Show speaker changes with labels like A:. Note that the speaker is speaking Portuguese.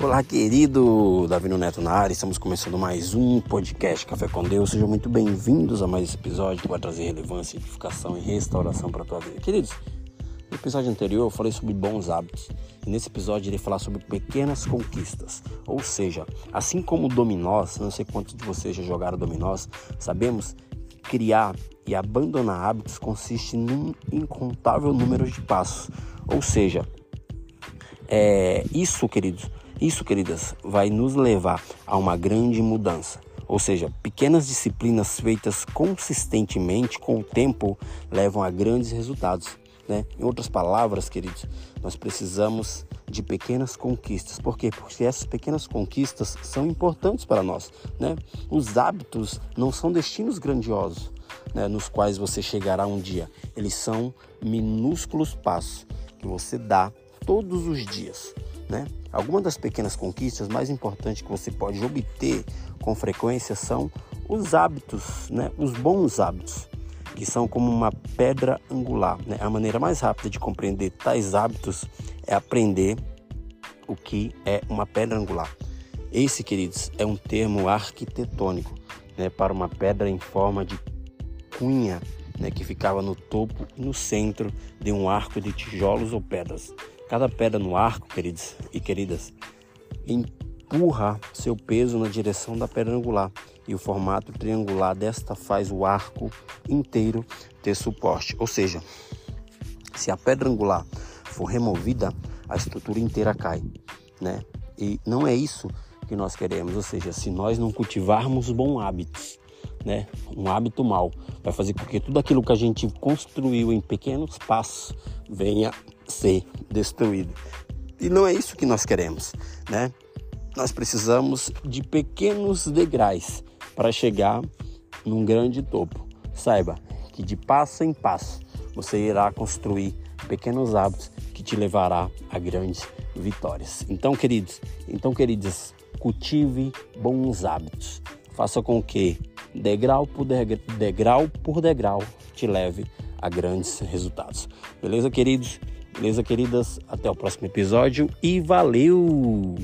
A: Olá, querido Davi Neto na área. Estamos começando mais um podcast Café com Deus. Sejam muito bem-vindos a mais esse episódio que vai trazer relevância, edificação e restauração para a tua vida. Queridos, no episódio anterior eu falei sobre bons hábitos. E nesse episódio irei falar sobre pequenas conquistas. Ou seja, assim como dominós, não sei quantos de vocês já jogaram dominós, sabemos que criar e abandonar hábitos consiste num incontável número de passos. Ou seja, é, isso, queridos, isso, queridas, vai nos levar a uma grande mudança. Ou seja, pequenas disciplinas feitas consistentemente com o tempo levam a grandes resultados. Né? Em outras palavras, queridos, nós precisamos de pequenas conquistas. Por quê? Porque essas pequenas conquistas são importantes para nós. Né? Os hábitos não são destinos grandiosos né, nos quais você chegará um dia. Eles são minúsculos passos que você dá todos os dias. Né? Algumas das pequenas conquistas mais importantes que você pode obter com frequência são os hábitos, né? os bons hábitos, que são como uma pedra angular. Né? A maneira mais rápida de compreender tais hábitos é aprender o que é uma pedra angular. Esse, queridos, é um termo arquitetônico né, para uma pedra em forma de cunha né, que ficava no topo e no centro de um arco de tijolos ou pedras. Cada pedra no arco, queridos e queridas, empurra seu peso na direção da pedra angular e o formato triangular desta faz o arco inteiro ter suporte. Ou seja, se a pedra angular for removida, a estrutura inteira cai, né? E não é isso que nós queremos, ou seja, se nós não cultivarmos bons hábitos, né? Um hábito mal vai fazer com que tudo aquilo que a gente construiu em pequenos passos venha ser destruído. E não é isso que nós queremos, né? Nós precisamos de pequenos degraus para chegar num grande topo. Saiba que de passo em passo você irá construir pequenos hábitos que te levará a grandes vitórias. Então, queridos, então queridas, cultive bons hábitos. Faça com que degrau por degrau por degrau te leve a grandes resultados. Beleza, queridos? Beleza, queridas? Até o próximo episódio e valeu!